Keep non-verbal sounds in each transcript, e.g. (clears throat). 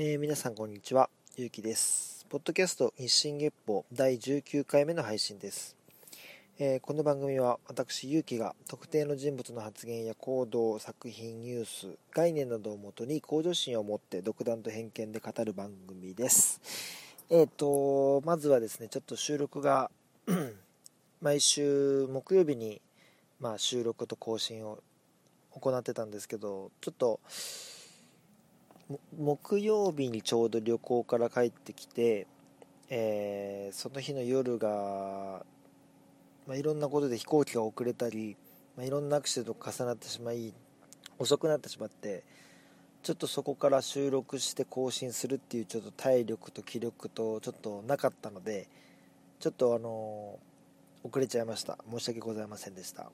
えー皆さんこんにちは、ゆうきです。ポッドキャスト日進月報第19回目の配信です。えーこの番組は私、ゆうきが特定の人物の発言や行動、作品、ニュース、概念などをもとに向上心を持って独断と偏見で語る番組です。えっ、と、まずはですね、ちょっと収録が (clears throat) 毎週木曜日に、まあ、収録と更新を行ってたんですけど、ちょっと、木曜日にちょうど旅行から帰ってきて、えーその日の夜が、まあ、いろんなことで飛行機が遅れたり、まあ、いろんなアクシデントが重なってしまい遅くなってしまってちょっとそこから収録して更新するっていうちょっと体力と気力とちょっとなかったのでちょっとあの遅れちゃいました。申し訳ございませんでした。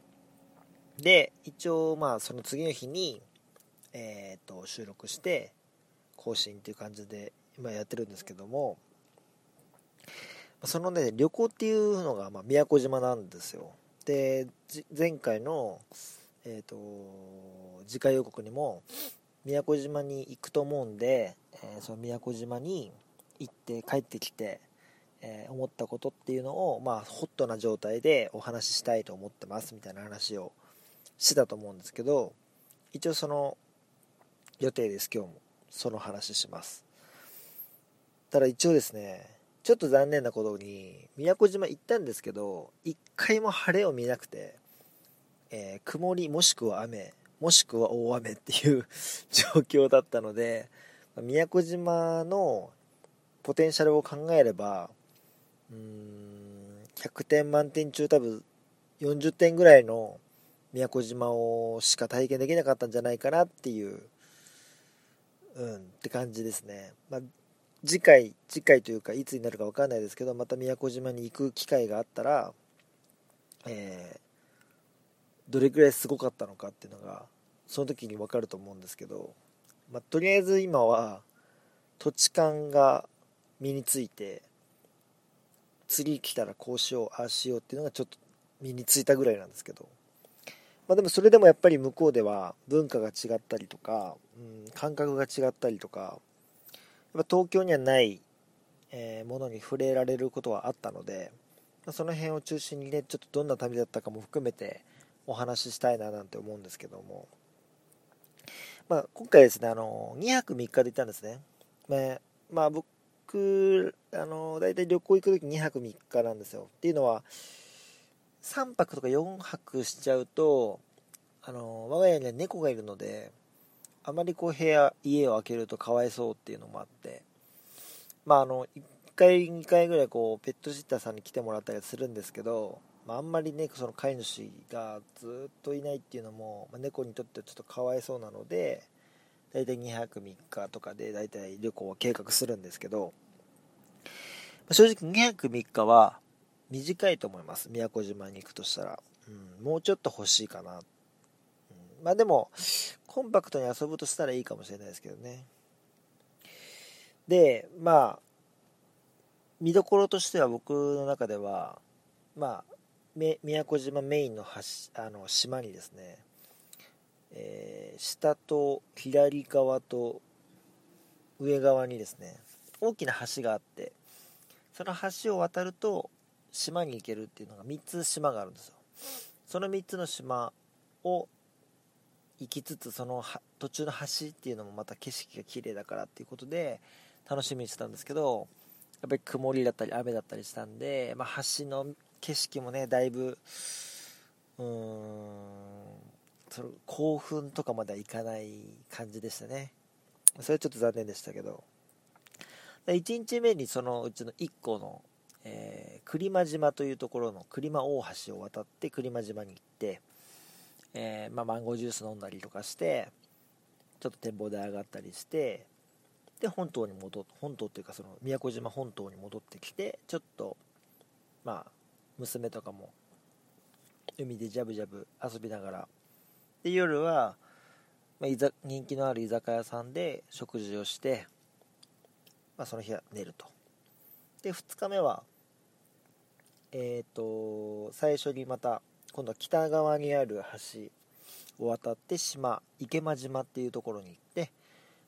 で一応まあその次の日にえー、と収録して更新っていう感じで今やってるんですけどもそのね旅行っていうのがま宮古島なんですよで前回のえっ、と次回予告にも宮古島に行くと思うんで、えーその宮古島に行って帰ってきて、えー思ったことっていうのをまあホットな状態でお話ししたいと思ってますみたいな話をしてたと思うんですけど一応その予定です今日もその話します。ただ一応ですねちょっと残念なことに宮古島行ったんですけど一回も晴れを見なくて、えー曇りもしくは雨もしくは大雨っていう (laughs) 状況だったので宮古島のポテンシャルを考えればうーん100点満点中多分40点ぐらいの宮古島をしか体験できなかったんじゃないかなっていううんって感じですね、まあ、次回次回というかいつになるか分かんないですけどまた宮古島に行く機会があったら、えーどれくらいすごかったのかっていうのがその時に分かると思うんですけど、まあ、とりあえず今は土地勘が身について次来たらこうしようああしようっていうのがちょっと身についたぐらいなんですけどまあ、でもそれでもやっぱり向こうでは文化が違ったりとか、うん、感覚が違ったりとかやっぱ東京にはない、えーものに触れられることはあったので、その辺を中心にねちょっとどんな旅だったかも含めてお話ししたいななんて思うんですけども、まあ、今回ですねあの2泊3日で行ったんですね、まあまあ、僕あの大体旅行行く時2泊3日なんですよ。っていうのは3泊とか4泊しちゃうとあの我が家には猫がいるのであまりこう部屋家を開けるとかわいそうっていうのもあってまああの1回2回ぐらいこうペットシッターさんに来てもらったりするんですけど、まあ、あんまりねその飼い主がずっといないっていうのも、まあ猫にとってはちょっとかわいそうなので大体2泊3日とかで大体旅行は計画するんですけど、まあ正直2泊3日は短いと思います。宮古島に行くとしたら、うん、もうちょっと欲しいかな、うん、まあでもコンパクトに遊ぶとしたらいいかもしれないですけどね。でまあ見どころとしては僕の中ではまあ宮古島メインの橋あの島にですね、えー下と左側と上側にですね大きな橋があってその橋を渡ると島に行けるっていうのが3つ島があるんですよ。その3つの島を行きつつその途中の橋っていうのもまた景色が綺麗だからっていうことで楽しみにしてたんですけどやっぱり曇りだったり雨だったりしたんで、まあ、橋の景色もねだいぶうーんその興奮とかまではいかない感じでしたね。それはちょっと残念でしたけど。1日目にそのうちの1個のえー、栗間島というところの栗間大橋を渡って栗間島に行って、えーまあ、マンゴージュース飲んだりとかしてちょっと展望台上がったりしてで本島に戻っ本島というかその宮古島本島に戻ってきてちょっとまあ娘とかも海でジャブジャブ遊びながらで夜は、まあ、人気のある居酒屋さんで食事をして、まあ、その日は寝ると。で2日目はえっ、と最初にまた今度は北側にある橋を渡って島池間島っていうところに行って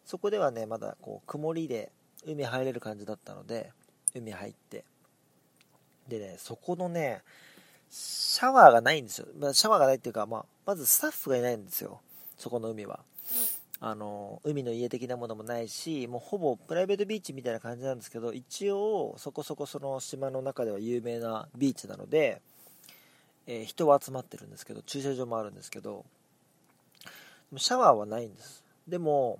そこではねまだこう曇りで海入れる感じだったので海入って。でねそこのねシャワーがないんですよ、まあ、シャワーがないっていうか、まあ、まずスタッフがいないんですよ。そこの海は。あの海の家的なものもないしもうほぼプライベートビーチみたいな感じなんですけど一応そこそこその島の中では有名なビーチなので、えー、人は集まってるんですけど駐車場もあるんですけどシャワーはないんです。でも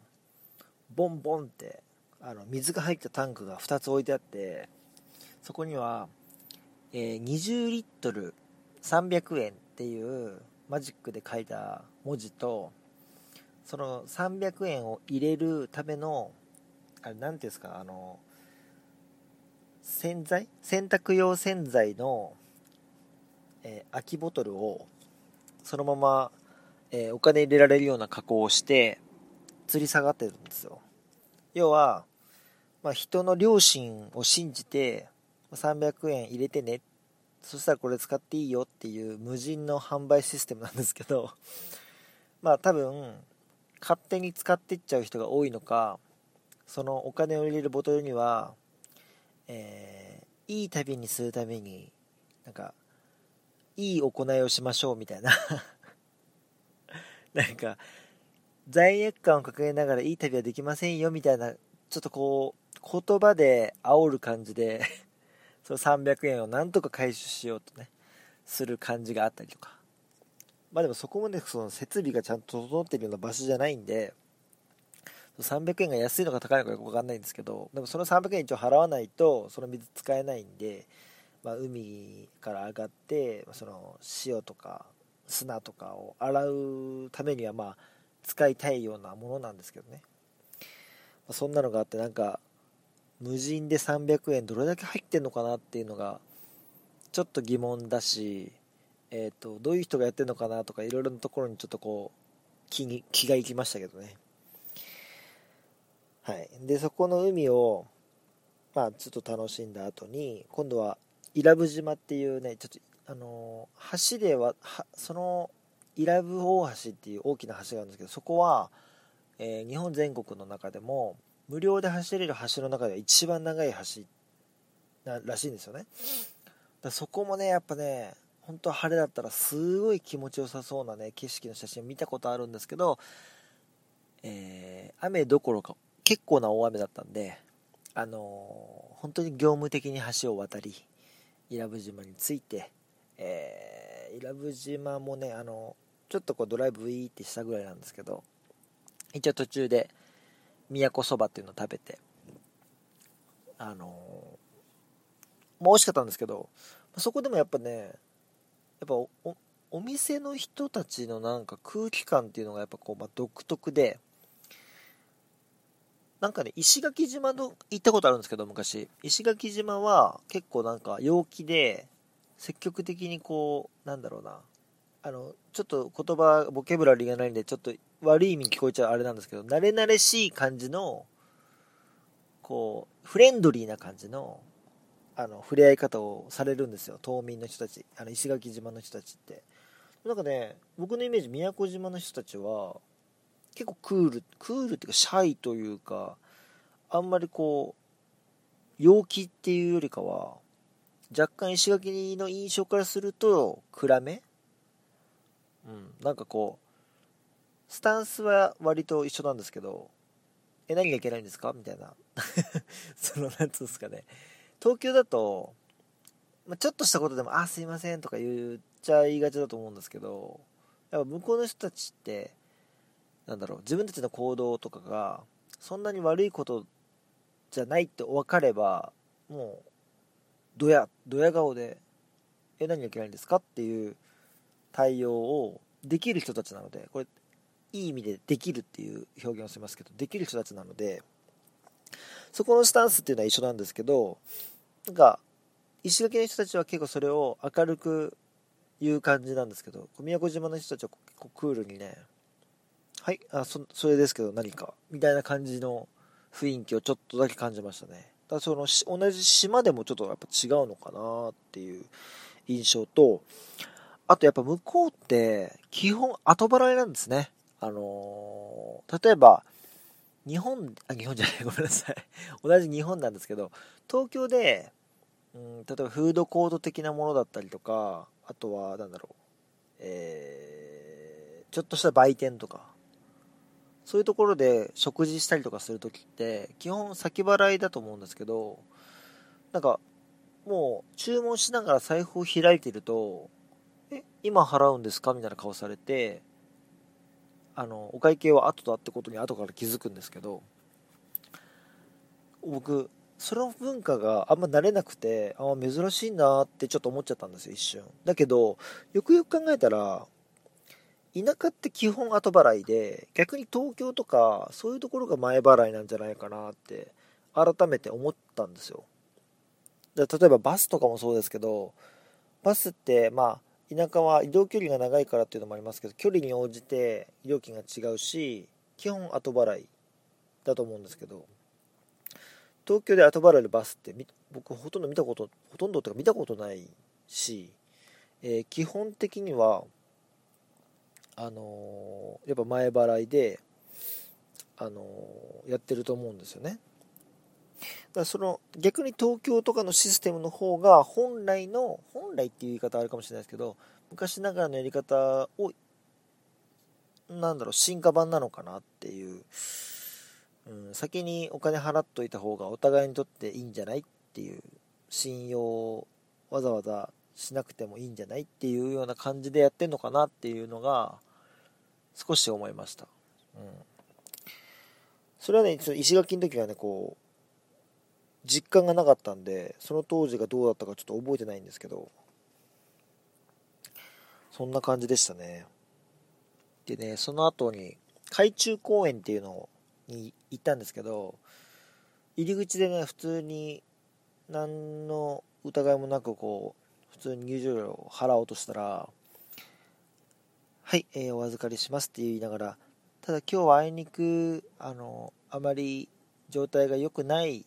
ボンボンってあの水が入ったタンクが2つ置いてあってそこには、えー、20リットル300円っていうマジックで書いた文字とその300円を入れるためのあれ何ていうんですかあの洗剤？洗濯用洗剤の、えー、空きボトルをそのまま、えー、お金入れられるような加工をして吊り下がってるんですよ。要は、まあ、人の良心を信じて300円入れてね。そしたらこれ使っていいよっていう無人の販売システムなんですけど (laughs) まあ多分勝手に使っていっちゃう人が多いのかそのお金を入れるボトルには、えー、いい旅にするためになんかいい行いをしましょうみたいな。(laughs) なんか罪悪感を抱えながらいい旅はできませんよみたいなちょっとこう言葉で煽る感じで (laughs) その300円をなんとか回収しようとねする感じがあったりとか。まあでもそこまでその設備がちゃんと整ってるような場所じゃないんで300円が安いのか高いのかよく分かんないんですけどでもその300円一応払わないとその水使えないんで、まあ、海から上がってその塩とか砂とかを洗うためにはまあ使いたいようなものなんですけどね、まあ、そんなのがあってなんか無人で300円どれだけ入ってんのかなっていうのがちょっと疑問だし、えーと、どういう人がやってるのかなとかいろいろなところにちょっとこう気に気がいきましたけどね。はい。でそこの海をまあちょっと楽しんだ後に今度は伊良部島っていうねちょっとあの橋ではその伊良部大橋っていう大きな橋があるんですけどそこは、えー、日本全国の中でも無料で走れる橋の中では一番長い橋ならしいんですよね。だそこもねやっぱね本当は晴れだったらすごい気持ちよさそうなね景色の写真見たことあるんですけど、えー、雨どころか結構な大雨だったんであのー、本当に業務的に橋を渡り伊良部島に着いて、えー、伊良部島もねあのちょっとこうドライブウィーってしたぐらいなんですけど一応途中で都そばっていうのを食べてあのまあ、美味しかったんですけどそこでもやっぱねやっぱおお店の人たちのなんか空気感っていうのがやっぱこう、まあ、独特でなんかね石垣島の行ったことあるんですけど昔石垣島は結構なんか陽気で積極的にこうなんだろうなあのちょっと言葉ボキャブラリーがないんでちょっと悪い意味に聞こえちゃうあれなんですけど、慣れ慣れしい感じの、こう、フレンドリーな感じの、あの、触れ合い方をされるんですよ。島民の人たち。あの、石垣島の人たちって。なんかね、僕のイメージ、宮古島の人たちは、結構クール、クールっていうか、シャイというか、あんまりこう、陽気っていうよりかは、若干石垣の印象からすると、暗め？うん、なんかこう、スタンスは割と一緒なんですけど、え、何がいけないんですか？みたいな。(laughs) その、なんつうんですかね。東京だと、ま、ちょっとしたことでも、あ、すいませんとか言っちゃいがちだと思うんですけど、やっぱ向こうの人たちって、なんだろう、自分たちの行動とかが、そんなに悪いことじゃないって分かれば、もう、ドヤ、ドヤ顔で、え、何がいけないんですかっていう対応をできる人たちなので、これ、いい意味でできるっていう表現をしますけど、できる人たちなので、そこのスタンスっていうのは一緒なんですけど、なんか、石垣の人たちは結構それを明るく言う感じなんですけど、宮古島の人たちは結構クールにね、はい、あ、そ、それですけど何か、みたいな感じの雰囲気をちょっとだけ感じましたね。だその、同じ島でもちょっとやっぱ違うのかなっていう印象と、あとやっぱ向こうって基本後払いなんですね。あのー、例えば、日本、あ、日本じゃない、ごめんなさい。(laughs) 同じ日本なんですけど、東京で、うん、例えばフードコート的なものだったりとか、あとは、なんだろう、えー、ちょっとした売店とか、そういうところで食事したりとかするときって、基本先払いだと思うんですけど、なんか、もう注文しながら財布を開いてると、え、今払うんですか？みたいな顔されて、あの、お会計は後だってことに後から気づくんですけど、僕、その文化があんま慣れなくて、ああ、珍しいなってちょっと思っちゃったんですよ、一瞬。だけど、よくよく考えたら、田舎って基本後払いで、逆に東京とか、そういうところが前払いなんじゃないかなって、改めて思ったんですよ。例えばバスとかもそうですけど、バスって、まあ、田舎は移動距離が長いからっていうのもありますけど距離に応じて料金が違うし基本後払いだと思うんですけど東京で後払いのバスって僕ほとんど見たことほとんどというか見たことないし、えー、基本的にはあの、やっぱ前払いで、あの、やってると思うんですよね。だからその逆に東京とかのシステムの方が本来の本来っていう言い方あるかもしれないですけど昔ながらのやり方をなんだろう進化版なのかなっていう、うん、先にお金払っといた方がお互いにとっていいんじゃないっていう信用わざわざしなくてもいいんじゃないっていうような感じでやってんのかなっていうのが少し思いました、うん、それはね石垣の時はねこう実感がなかったんでその当時がどうだったかちょっと覚えてないんですけどそんな感じでしたね。でねその後に海中公園っていうのに行ったんですけど入り口でね普通に何の疑いもなくこう普通に入場料を払おうとしたらはい、えー、お預かりしますって言いながらただ今日はあいにくあのあまり状態が良くない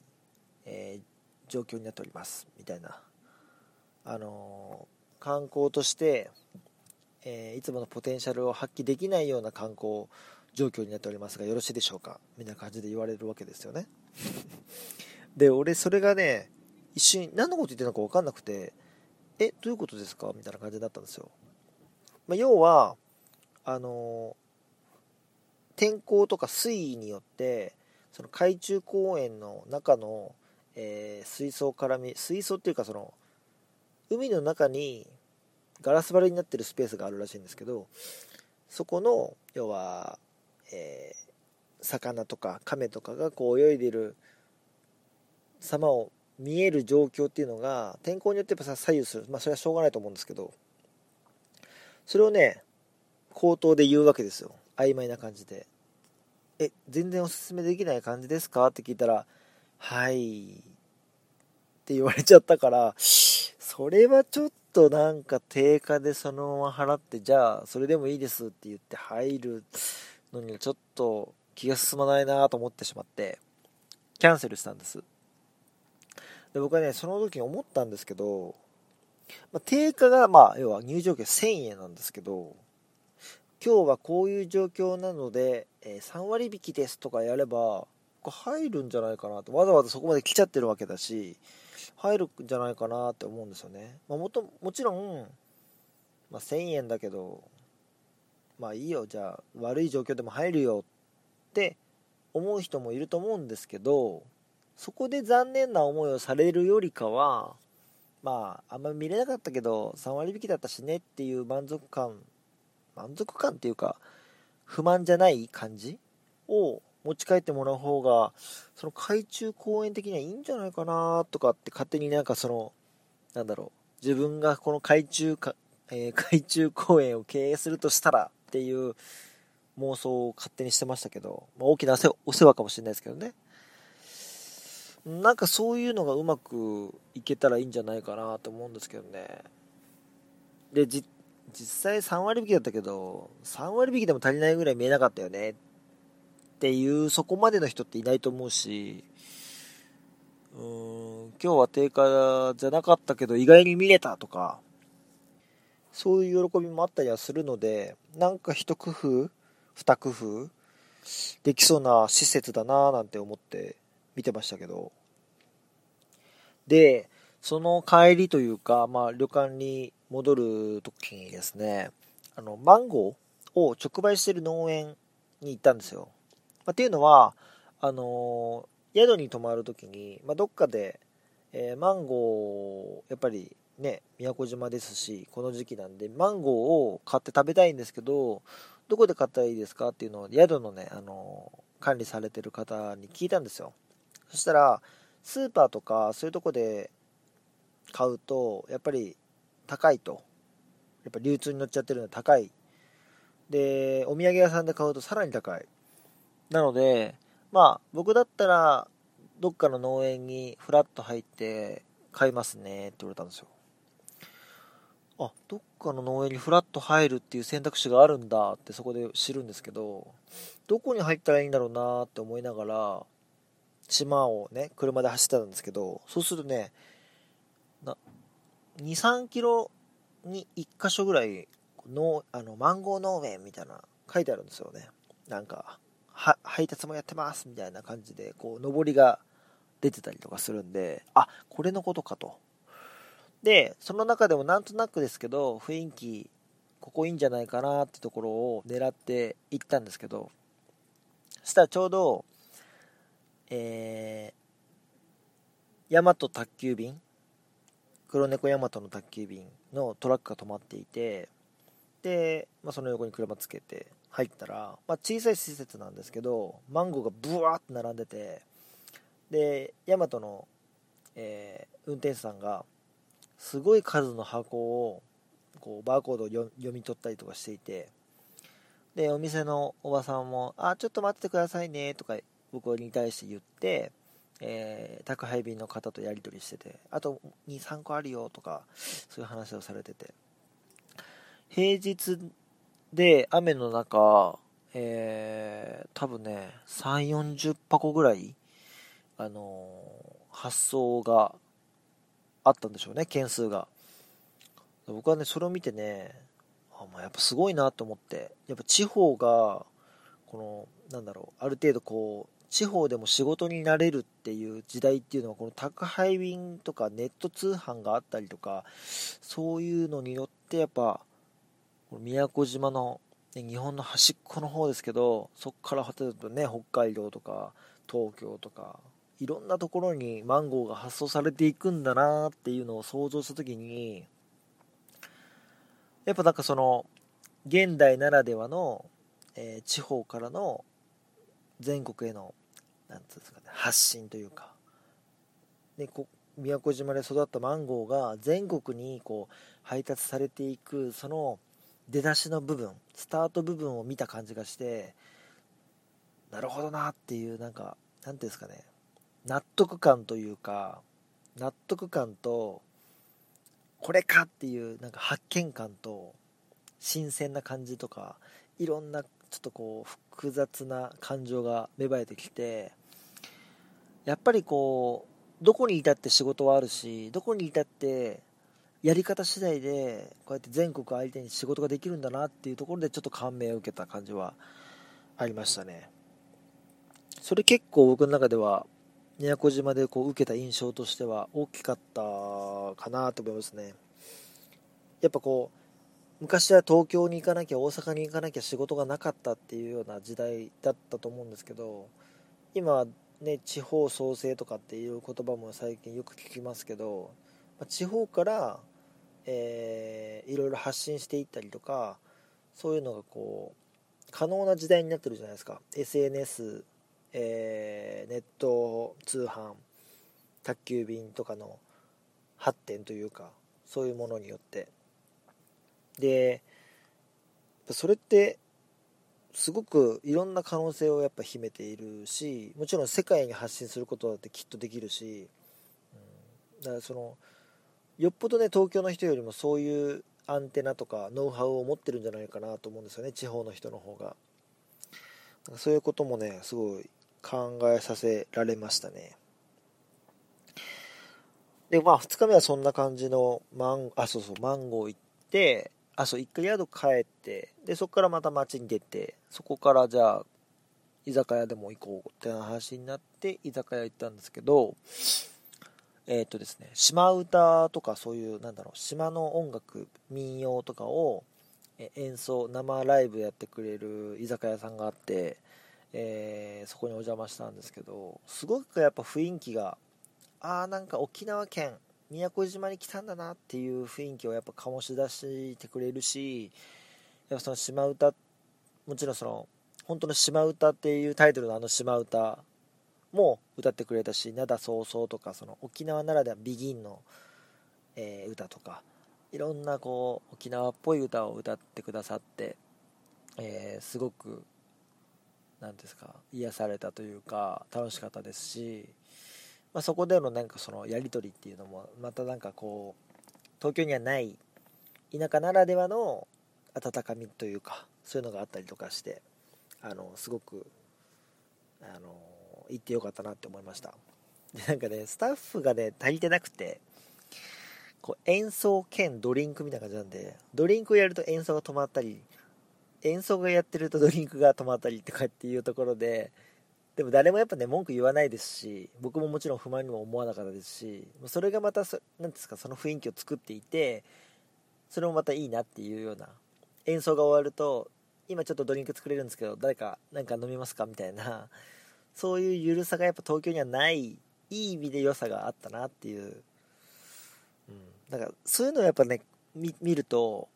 えー、状況になっておりますみたいな、あの、観光として、えー、いつものポテンシャルを発揮できないような観光状況になっておりますがよろしいでしょうか？みたいな感じで言われるわけですよね。で俺それがね一瞬何のこと言ってるのか分かんなくてえどういうことですか？みたいな感じだったんですよ、まあ、要はあの天候とか水位によってその海中公園の中のえー、水槽から見水槽っていうかその海の中にガラス張りになってるスペースがあるらしいんですけどそこの要は、えー、魚とか亀とかがこう泳いでる様を見える状況っていうのが天候によってやっぱ左右する。まあそれはしょうがないと思うんですけどそれをね口頭で言うわけですよ。曖昧な感じで「え全然おすすめできない感じですか?」って聞いたらはいって言われちゃったからそれはちょっとなんか定価でそのまま払ってじゃあそれでもいいですって言って入るのにちょっと気が進まないなと思ってしまってキャンセルしたんです。で僕はねその時に思ったんですけど、まあ、定価がまあ要は入場券1000円なんですけど今日はこういう状況なので、え、3割引きですとかやれば入るんじゃないかなとわざわざそこまで来ちゃってるわけだし入るんじゃないかなって思うんですよね、まあ、もともちろん、まあ、1000円だけどまあいいよじゃあ悪い状況でも入るよって思う人もいると思うんですけどそこで残念な思いをされるよりかはまああんまり見れなかったけど3割引きだったしねっていう満足感満足感っていうか不満じゃない感じを持ち帰ってもらう方が、その海中公園的にはいいんじゃないかなとかって勝手になんかその、なんだろう、自分がこの海中か、えー、海中公園を経営するとしたらっていう妄想を勝手にしてましたけど、まあ、大きなお世話かもしれないですけどね。なんかそういうのがうまくいけたらいいんじゃないかなと思うんですけどね。で、実実際3割引きだったけど、3割引きでも足りないぐらい見えなかったよねっていうそこまでの人っていないと思うしうーん今日は定価じゃなかったけど意外に見れたとかそういう喜びもあったりはするのでなんか一工夫二工夫できそうな施設だなぁなんて思って見てましたけど。で、その帰りというか、まあ旅館に戻る時にですね、あの、マンゴーを直売してる農園に行ったんですよ。まあ、っていうのは、あのー、宿に泊まる時に、まあ、どっかで、えー、マンゴー、やっぱりね、宮古島ですし、この時期なんで、マンゴーを買って食べたいんですけど、どこで買ったらいいですかっていうのを、宿のね、あのー、管理されてる方に聞いたんですよ。そしたら、スーパーとかそういうとこで買うと、やっぱり高いと。やっぱ流通に乗っちゃってるので高い。で、お土産屋さんで買うとさらに高い。なので、まあ、僕だったら、どっかの農園にフラッと入って買いますねって言われたんですよ。あ、どっかの農園にフラッと入るっていう選択肢があるんだってそこで知るんですけど、どこに入ったらいいんだろうなって思いながら、島をね、車で走ってたんですけど、そうするとね、2、3キロに1箇所ぐらいのあのマンゴー農園みたいな書いてあるんですよね。なんか、配達もやってますみたいな感じで、こう、上りが出てたりとかするんで、あ、これのことかと。で、その中でもなんとなくですけど、雰囲気、ここいいんじゃないかなってところを狙って行ったんですけど、そしたらちょうど、えー、大和宅急便黒猫大和の宅急便のトラックが止まっていてで、まあ、その横に車つけて入ったら、まあ、小さい施設なんですけどマンゴーがブワーって並んでてで大和の、えー、運転手さんがすごい数の箱をこうバーコードを読み取ったりとかしていてでお店のおばさんも「あちょっと待っててくださいね」とか僕に対して言ってえー、宅配便の方とやり取りしてて、あと2、3個あるよとか、そういう話をされてて。平日で雨の中、えー、多分ね、3、40箱ぐらい、あのー、発送があったんでしょうね、件数が。僕はね、それを見てね、あまあ、やっぱすごいなと思って、やっぱ地方が、この、なんだろう、ある程度こう、地方でも仕事になれるっていう時代っていうのはこの宅配便とかネット通販があったりとかそういうのによってやっぱ宮古島の、ね、日本の端っこの方ですけどそこから例えばね北海道とか東京とかいろんなところにマンゴーが発送されていくんだなっていうのを想像した時にやっぱなんかその現代ならではの、えー、地方からの全国へのなんつうんですかね、発信というか、でこ宮古島で育ったマンゴーが全国にこう配達されていくその出だしの部分スタート部分を見た感じがしてなるほどなっていうなんかなんていうんですかね。納得感というか納得感とこれかっていうなんか発見感と新鮮な感じとかいろんなちょっとこう複雑な感情が芽生えてきてやっぱりこうどこにいたって仕事はあるしどこにいたってやり方次第でこうやって全国相手に仕事ができるんだなっていうところでちょっと感銘を受けた感じはありましたね。それ結構僕の中では宮古島でこう受けた印象としては大きかったかなと思いますね。やっぱこう昔は東京に行かなきゃ大阪に行かなきゃ仕事がなかったっていうような時代だったと思うんですけど今ね、地方創生とかっていう言葉も最近よく聞きますけど、ま地方から、えー、いろいろ発信していったりとかそういうのがこう可能な時代になってるじゃないですか。SNS、えー、ネット通販宅急便とかの発展というかそういうものによって。でそれってすごくいろんな可能性をやっぱ秘めているしもちろん世界に発信することだってきっとできるし、うん、だからそのよっぽどね東京の人よりもそういうアンテナとかノウハウを持ってるんじゃないかなと思うんですよね地方の人の方が。そういうこともねすごい考えさせられましたね。でまあ2日目はそんな感じのマンあそうそうマンゴー行ってあそう1回宿帰ってでそこからまた街に出てそこからじゃあ居酒屋でも行こうって話になって居酒屋行ったんですけどえっ、ー、とですね島唄とかそういうなんだろう島の音楽民謡とかを演奏生ライブやってくれる居酒屋さんがあって、えー、そこにお邪魔したんですけどすごくやっぱ雰囲気がああなんか沖縄県宮古島に来たんだなっていう雰囲気をやっぱ醸し出してくれるしやっぱその島唄もちろんその本当の島唄っていうタイトルのあの島唄も歌ってくれたし灘そうそうとかその沖縄ならではビギンの、えー、歌とかいろんなこう沖縄っぽい歌を歌ってくださって、えー、すごく何ですか癒されたというか楽しかったですし、まあ、そこでのなんかそのやり取りっていうのもまたなんかこう東京にはない田舎ならではの温かみというかそういうのがあったりとかしてあのすごくあの行ってよかったなって思いました。でなんかねスタッフがね足りてなくてこう演奏兼ドリンクみたいな感じなんでドリンクをやると演奏が止まったり演奏がやってるとドリンクが止まったりとかっていうところででも誰もやっぱね文句言わないですし僕ももちろん不満にも思わなかったですしそれがまた何ですかその雰囲気を作っていてそれもまたいいなっていうような演奏が終わると今ちょっとドリンク作れるんですけど誰か何か飲みますかみたいなそういう緩さがやっぱ東京にはないいい意味で良さがあったなっていう、うん、だからそういうのをやっぱね見ると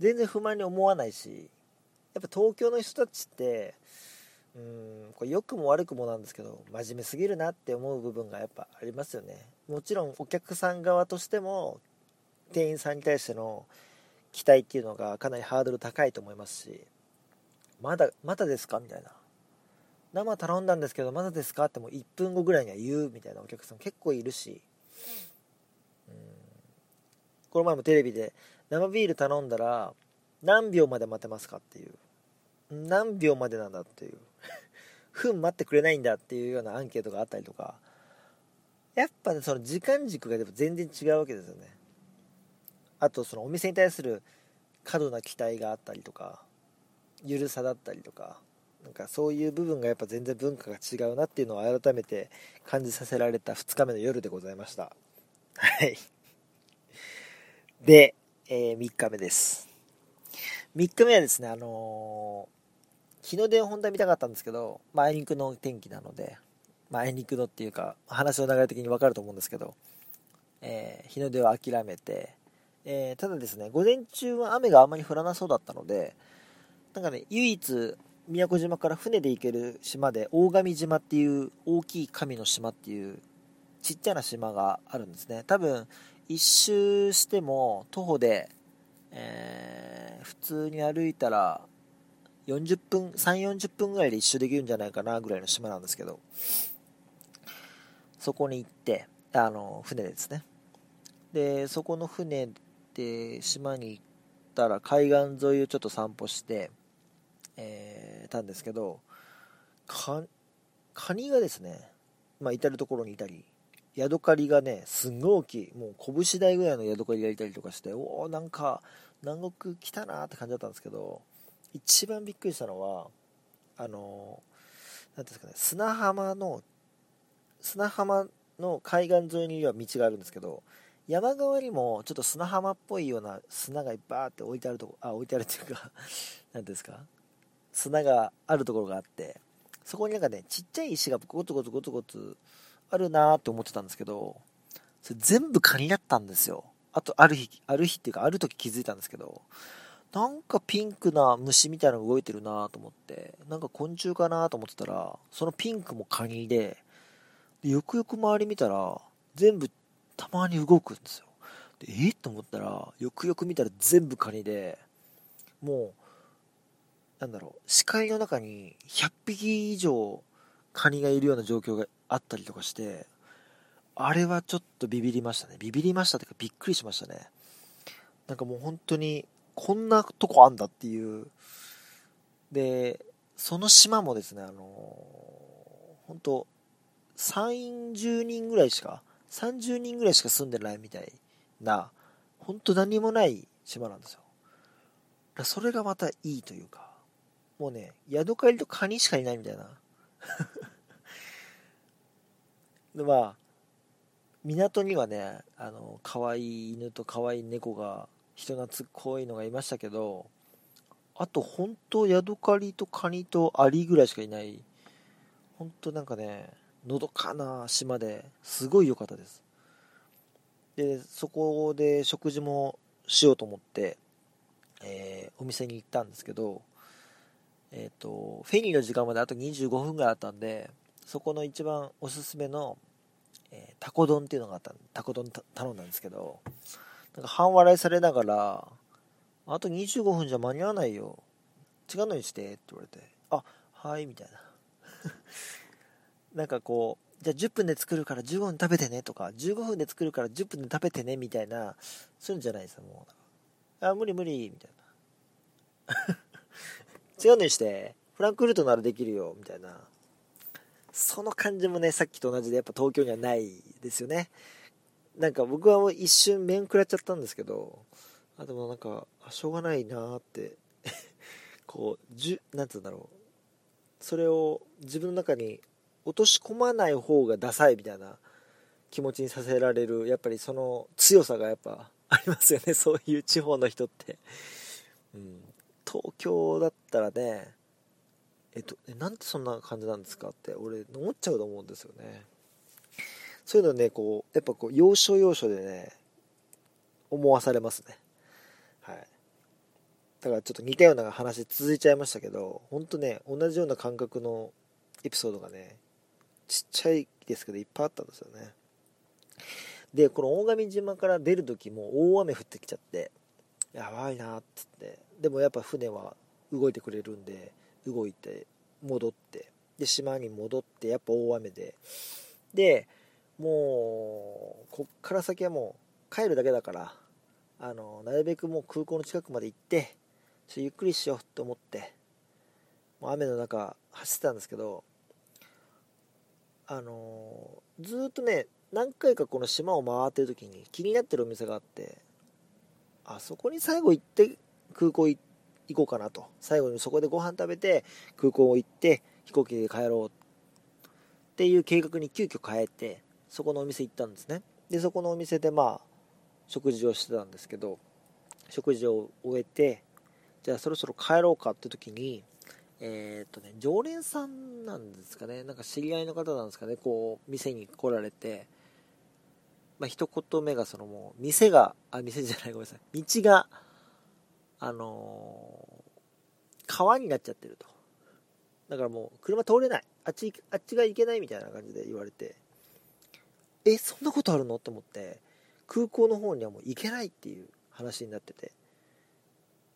全然不満に思わないしやっぱ東京の人たちってうんこれ良くも悪くもなんですけど真面目すぎるなって思う部分がやっぱありますよね。もちろんお客さん側としても店員さんに対しての期待っていうのがかなりハードル高いと思いますしまだまだですかみたいな。生頼んだんですけどまだですかってもう1分後ぐらいには言うみたいなお客さん結構いるし。うん。この前もテレビで生ビール頼んだら何秒まで待てますかっていう。何秒までなんだっていう。分待ってくれないんだっていうようなアンケートがあったりとかやっぱねその時間軸がでも全然違うわけですよね。あとそのお店に対する過度な期待があったりとかゆるさだったりとかなんかそういう部分がやっぱ全然文化が違うなっていうのを改めて感じさせられた2日目の夜でございました。はい。で、えー、3日目です。3日目はですねあの、日の出を本当は見たかったんですけど、まあ、あいにくの天気なので、まあ、あいにくのっていうか話の流れ的に分かると思うんですけど、えー、日の出を諦めてえー、ただですね、午前中は雨があまり降らなそうだったので、なんかね、唯一、宮古島から船で行ける島で、大神島っていう大きい神の島っていうちっちゃな島があるんですね。多分、一周しても徒歩で、えー、普通に歩いたら40分、3、40分ぐらいで一周できるんじゃないかなぐらいの島なんですけど、そこに行って、あの、船ですね。で、そこの船で島に行ったら海岸沿いをちょっと散歩して、えー、たんですけどカニがですね、まあ、至る所にいたりヤドカリがねすんごい大きいもう拳台ぐらいのヤドカリがいたりとかしておおなんか南国来たなって感じだったんですけど一番びっくりしたのはあの何ですかね砂浜の砂浜の海岸沿いには道があるんですけど山側にもちょっと砂浜っぽいような砂がいっぱいあって置いてあるとこあ置いてあるっていうか (laughs) 何ですか砂があるところがあってそこになんかねちっちゃい石がゴツゴツゴツゴツあるなーって思ってたんですけどそれ全部カニだったんですよ。あとある日ある日っていうかある時気づいたんですけどなんかピンクな虫みたいなのが動いてるなと思ってなんか昆虫かなと思ってたらそのピンクもカニででよくよく周り見たら全部たまに動くんですよ。でえっと思ったらよくよく見たら全部カニでもうなんだろう視界の中に100匹以上カニがいるような状況があったりとかしてあれはちょっとビビりましたね。ビビりましたっていうかびっくりしましたね。なんかもう本当にこんなとこあんだっていうでその島もですねあの本当30人ぐらいしか30人ぐらいしか住んでないみたいな、ほんと何もない島なんですよ。それがまたいいというか、もうね、ヤドカリとカニしかいないみたいな。(laughs) で、まあ、港にはね、あの、可愛い犬と可愛い猫が、人懐っこいのがいましたけど、あと本当ヤドカリとカニとアリぐらいしかいない、本当なんかね、のどかな島ですごい良かったです。で、そこで食事もしようと思って、えー、お店に行ったんですけど、えっ、ー、と、フェリーの時間まであと25分ぐらいあったんで、そこの一番おすすめの、えー、タコ丼っていうのがあったタコ丼頼んだんですけど、なんか半笑いされながら、あと25分じゃ間に合わないよ。違うのにしてって言われて、あ、はい、みたいな。(laughs) なんかこう、じゃあ10分で作るから15分食べてねとか、15分で作るから10分で食べてねみたいな、そういうんじゃないですよ、もう。あ、無理無理、みたいな。(laughs) 違うのにして、フランクフルトならできるよ、みたいな。その感じもね、さっきと同じでやっぱ東京にはないですよね。なんか僕はもう一瞬面食らっちゃったんですけど、あ、でもなんか、しょうがないなーって (laughs) こう、じゅ、なんつうんだろう。それを自分の中に落とし込まない方がダサいみたいな気持ちにさせられる、やっぱりその強さがやっぱありますよね、(laughs) そういう地方の人って。うん。東京だったらね、えっと、なんてそんな感じなんですかって俺思っちゃうと思うんですよね。そういうのね、こう、やっぱこう、要所要所でね、思わされますね。はい。だからちょっと似たような話続いちゃいましたけど、ほんとね、同じような感覚のエピソードがね、ちっちゃいですけどいっぱいあったんですよね。で、この大神島から出る時も大雨降ってきちゃって、やばいなっつって、でもやっぱ船は動いてくれるんで、動いて、戻って、で、島に戻って、やっぱ大雨で、で、もう、こっから先はもう帰るだけだから、あの、なるべくもう空港の近くまで行って、ちょっとゆっくりしようと思って、もう雨の中走ってたんですけど、あのずっとね、何回かこの島を回ってる時に気になってるお店があって、あそこに最後行って空港行こうかなと。最後にそこでご飯食べて空港行って飛行機で帰ろうっていう計画に急遽変えて、そこのお店行ったんですね。で、そこのお店でまあ、食事をしてたんですけど、食事を終えて、じゃあそろそろ帰ろうかって時に、えー、っとね、常連さんなんですかね、なんか知り合いの方なんですかね、こう、店に来られて、まあ、一言目がそのもう、店が、あ、店じゃない、ごめんなさい、道が、あのー、川になっちゃってると。だからもう、車通れない。あっち、あっちが行けないみたいな感じで言われて、え、そんなことあるの？って思って、空港の方にはもう行けないっていう話になってて、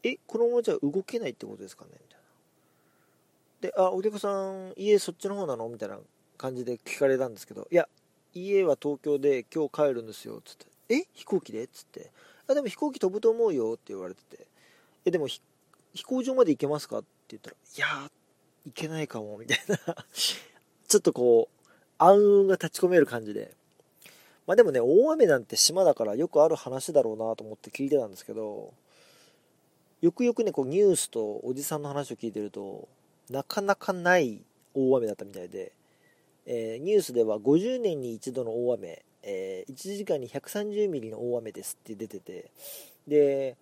え、このままじゃ動けないってことですかね？みたいな。で、あ、お客さん、家そっちの方なの？みたいな感じで聞かれたんですけど、いや、家は東京で今日帰るんですよ、つって。え飛行機で？つって。あ、でも飛行機飛ぶと思うよって言われてて。え、でも飛行場まで行けますか？って言ったら、いや行けないかも、みたいな (laughs) ちょっとこう、暗雲が立ち込める感じで。まあでもね、大雨なんて島だからよくある話だろうなと思って聞いてたんですけど、よくよくね、こうニュースとおじさんの話を聞いてると、なかなかない大雨だったみたいで、えー、ニュースでは50年に一度の大雨、えー、1時間に130ミリの大雨ですって出てて、で、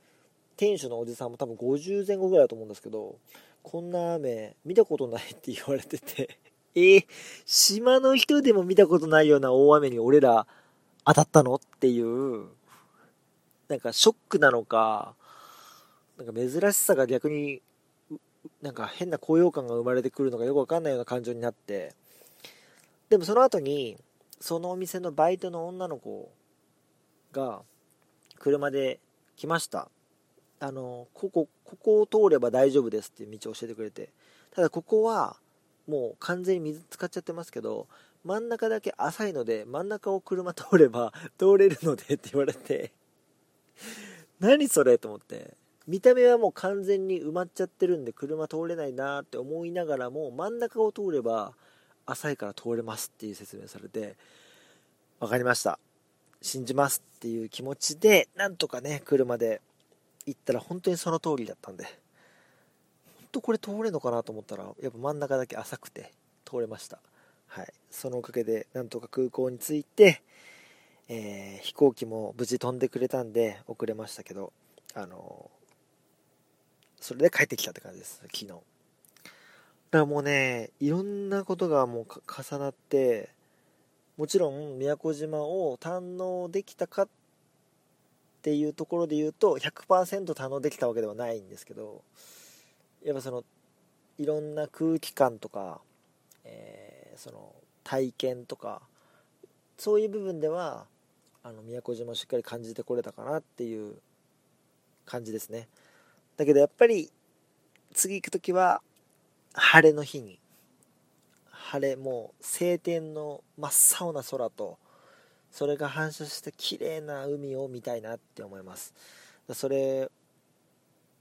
店主のおじさんも多分50前後ぐらいだと思うんですけど、こんな雨見たことないって言われててえー、島の人でも見たことないような大雨に俺ら当たったの？っていう、なんかショックなのか、なんか珍しさが逆に、なんか変な高揚感が生まれてくるのかよくわかんないような感情になって、でもその後に、そのお店のバイトの女の子が、車で来ました。あの、ここ、ここを通れば大丈夫ですっていう道を教えてくれて。ただここは、もう完全に水使っちゃってますけど、真ん中だけ浅いので、真ん中を車通れば (laughs) 通れるのでって言われて (laughs) 何それと思って。見た目はもう完全に埋まっちゃってるんで車通れないなって思いながらも真ん中を通れば浅いから通れますっていう説明されて分かりました。信じますっていう気持ちでなんとかね車で行ったら本当にその通りだったんで。本とこれ通れるのかなと思ったらやっぱ真ん中だけ浅くて通れました。はい。そのおかげでなんとか空港に着いて、えー、飛行機も無事飛んでくれたんで遅れましたけどあのそれで帰ってきたって感じです昨日。だからもうねいろんなことがもう重なってもちろん宮古島を堪能できたかっていうところで言うと100%堪能できたわけではないんですけどやっぱそのいろんな空気感とか、えー、その体験とかそういう部分ではあの宮古島をしっかり感じてこれたかなっていう感じですね。だけどやっぱり次行く時は晴れの日に晴れもう晴天の真っ青な空とそれが反射して綺麗な海を見たいなって思います。それ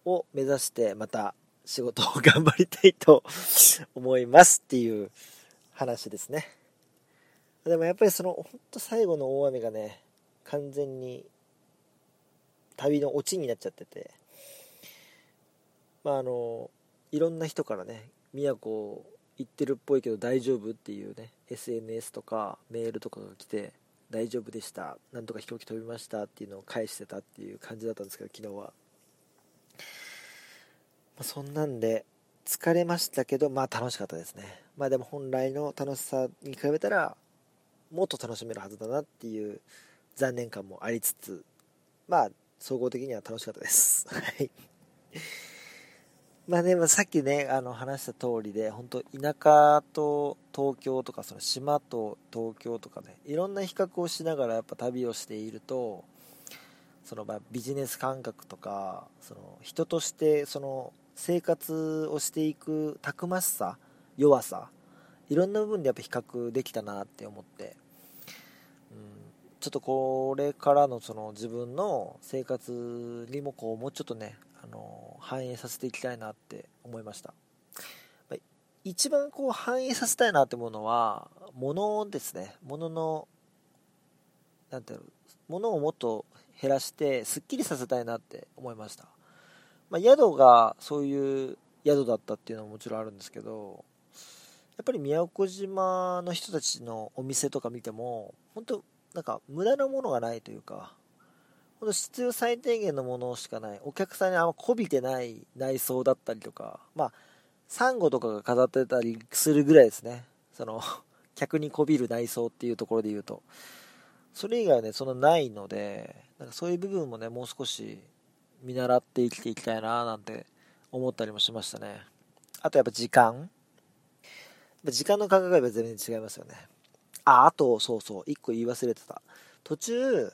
を目指してまた仕事を頑張りたいと思いますっていう話ですね。でもやっぱりそのほんと最後の大雨がね完全に旅のオチになっちゃってて。まああのいろんな人からね宮古行ってるっぽいけど大丈夫っていうね SNS とかメールとかが来て大丈夫でしたなんとか飛行機飛びましたっていうのを返してたっていう感じだったんですけど昨日は。まあ、そんなんで疲れましたけどまあ楽しかったですね。まあでも本来の楽しさに比べたらもっと楽しめるはずだなっていう残念感もありつつまあ総合的には楽しかったです。(laughs) はい。まあね、さっきねあの話した通りで本当田舎と東京とかその島と東京とかねいろんな比較をしながらやっぱ旅をしているとそのまビジネス感覚とかその人としてその生活をしていくたくましさ弱さいろんな部分でやっぱ比較できたなって思って、うん、ちょっとこれからのその自分の生活にもこうもうちょっとねあの反映させていきたいなって思いました。一番こう反映させたいなって思うのは物ですね。物のなんていうの物をもっと減らしてすっきりさせたいなって思いました。まあ、宿がそういう宿だったっていうのももちろんあるんですけどやっぱり宮古島の人たちのお店とか見ても本当なんか無駄なものがないというか本当必要最低限のものしかない。お客さんにあんまこびてない内装だったりとかまあサンゴとかが飾ってたりするぐらいですね。その (laughs) 客にこびる内装っていうところで言うと。それ以外はねそのないのでなんかそういう部分もねもう少し見習って生きていきたいななんて思ったりもしましたね。あとやっぱ時間。時間の感覚が全然違いますよね。ああとそうそう。1個言い忘れてた。途中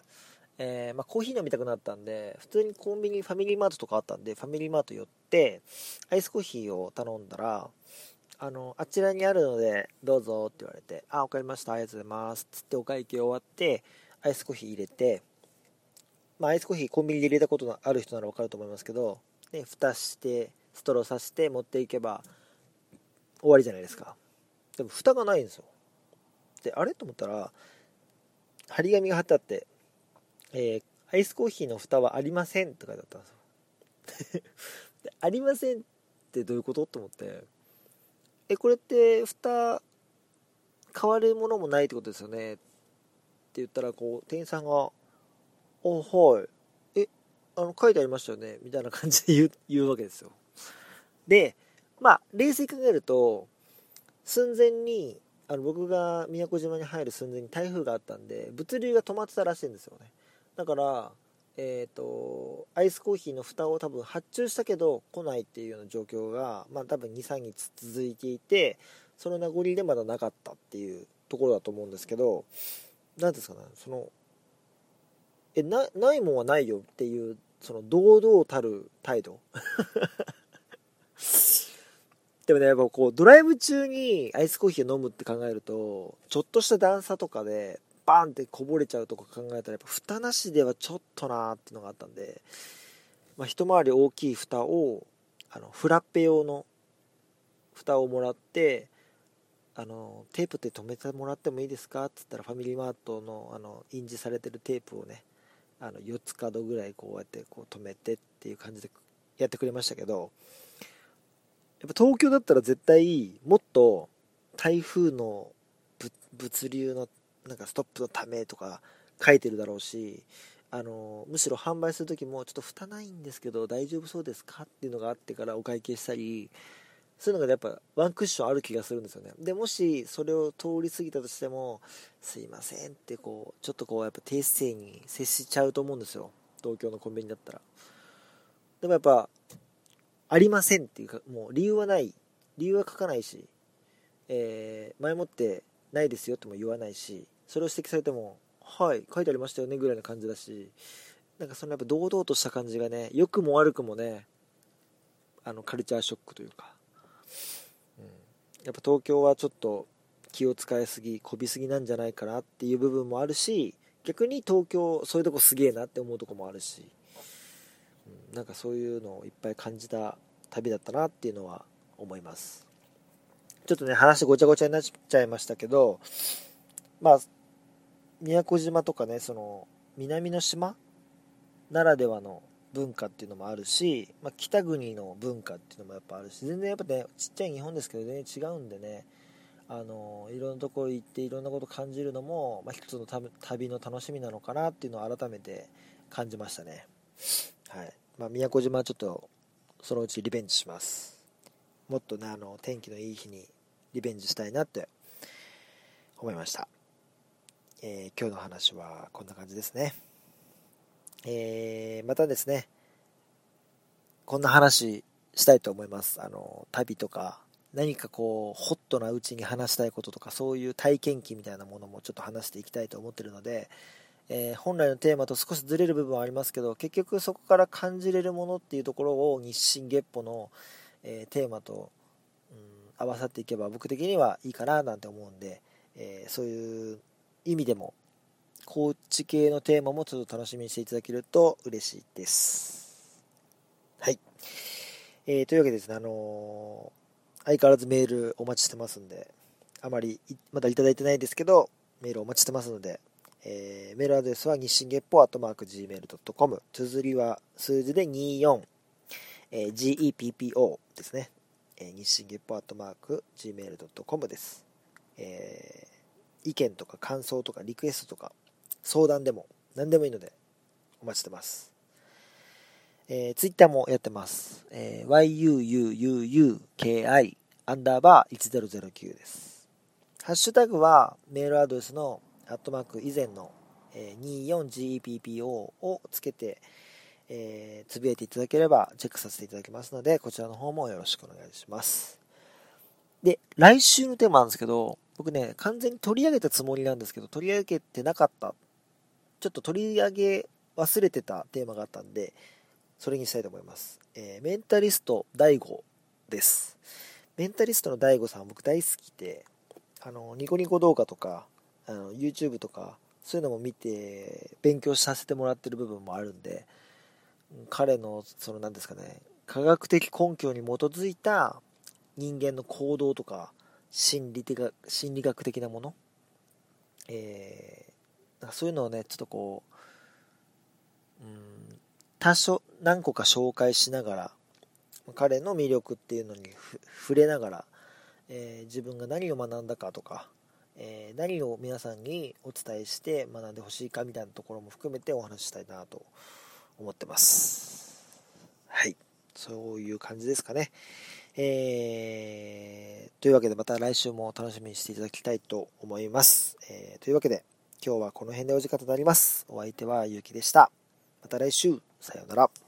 えー、まあ、コーヒー飲みたくなったんで普通にコンビニファミリーマートとかあったんでファミリーマート寄ってアイスコーヒーを頼んだらあのあちらにあるのでどうぞって言われてあ分かりました。ありがとうございます。つってお会計終わってアイスコーヒー入れてまあ、アイスコーヒーコンビニで入れたことのある人なら分かると思いますけど、ね、蓋してストローさして持っていけば終わりじゃないですか。でも蓋がないんですよ。であれ？と思ったら張り紙が貼ってあって「えー、アイスコーヒーの蓋はありません」って書いてあったんですよ。(laughs) でありませんってどういうこと？と思ってえこれって蓋変わるものもないってことですよね？って言ったらこう店員さんがあはい。えあの書いてありましたよね？みたいな感じで言う言うわけですよ。でまあ冷静に考えると寸前にあの僕が宮古島に入る寸前に台風があったんで物流が止まってたらしいんですよね。だからえっ、ー、とアイスコーヒーの蓋を多分発注したけど来ないっていうような状況がまあ多分23日続いていてその名残でまだなかったっていうところだと思うんですけど何ですかねそのえなないもんはないよっていうその堂々たる態度。でもねやっぱこうドライブ中にアイスコーヒーを飲むって考えるとちょっとした段差とかでバンってこぼれちゃうとか考えたらやっぱ蓋なしではちょっとなーっていうのがあったんで、まあ、一回り大きい蓋をあのフラッペ用の蓋をもらってあのテープって止めてもらってもいいですかっつったらファミリーマートのあの印字されてるテープをねあの4つ角ぐらいこうやってこう止めてっていう感じでやってくれましたけどやっぱ東京だったら絶対もっと台風の物流のなんかストップのためとか書いてるだろうしあのむしろ販売する時もちょっと蓋ないんですけど大丈夫そうですかっていうのがあってからお会計したりそういうのがやっぱワンクッションある気がするんですよね。でもしそれを通り過ぎたとしてもすいませんってこうちょっとこうやっぱ低姿勢に接しちゃうと思うんですよ。東京のコンビニだったら。でもやっぱありませんっていうか、もう理由はない。理由は書かないし、えー、前もってないですよとも言わないし、それを指摘されても、はい、書いてありましたよねぐらいな感じだし、なんかそのやっぱ堂々とした感じがね、良くも悪くもね、あのカルチャーショックというか、うん、やっぱ東京はちょっと気を使いすぎ、こびすぎなんじゃないかなっていう部分もあるし、逆に東京、そういうとこすげえなって思うとこもあるし、うん、なんかそういうのをいっぱい感じた旅だったなっていうのは思います。ちょっとね話ごちゃごちゃになっちゃいましたけどまあ宮古島とかねその南の島ならではの文化っていうのもあるし、まあ、北国の文化っていうのもやっぱあるし全然やっぱねちっちゃい日本ですけど全然違うんでねあのいろんなところ行っていろんなこと感じるのも、まあ、一つの旅の楽しみなのかなっていうのを改めて感じましたね。はい。まあ、宮古島はちょっとそのうちリベンジします。もっとねあの天気のいい日にリベンジしたいなって思いました、えー、今日の話はこんな感じですね。えー、またですねこんな話したいと思います。あの旅とか何かこうホットなうちに話したいこととかそういう体験記みたいなものもちょっと話していきたいと思ってるのでえー、本来のテーマと少しずれる部分はありますけど結局そこから感じれるものっていうところを日進月歩の、えー、テーマと、うん、合わさっていけば僕的にはいいかななんて思うんで、えー、そういう意味でもコーチ系のテーマもちょっと楽しみにしていただけると嬉しいです。はい。えー、というわけでですね、あの、相変わらずメールお待ちしてますんで、あまりまだいただいてないですけど、メールお待ちしてますので、えー、メールアドレスは日進月歩アットマーク Gmail.com 綴りは数字で24え geppo ですね、えー、日進月歩アットマーク Gmail.com です、えー、意見とか感想とかリクエストとか相談でも何でもいいのでお待ちしてます。えー、ツイッターもやってます。えー、yuuuuki アンダーバー1009です。ハッシュタグはメールアドレスのアットマーク以前の、え 24GEPPO をつけて、えー、つぶやいていただければチェックさせていただきますので、こちらの方もよろしくお願いします。で、来週のテーマなんですけど、僕ね、完全に取り上げたつもりなんですけど、取り上げてなかった、ちょっと取り上げ忘れてたテーマがあったんで、それにしたいと思います。えー、メンタリスト DAIGO です。メンタリストの DAIGO さん僕大好きで、あの、ニコニコ動画とか、あの YouTube とかそういうのも見て勉強させてもらってる部分もあるんで彼のその何ですかね科学的根拠に基づいた人間の行動とか心理的心理学的なもの、えー、そういうのをねちょっとこう、うん、多少何個か紹介しながら彼の魅力っていうのに触れながら、えー、自分が何を学んだかとかえ、何を皆さんにお伝えして学んでほしいかみたいなところも含めてお話ししたいなと思ってます。はい。そういう感じですかね。えー、というわけでまた来週も楽しみにしていただきたいと思います。えー、というわけで今日はこの辺でお時間となります。お相手はゆうきでした。また来週、さようなら。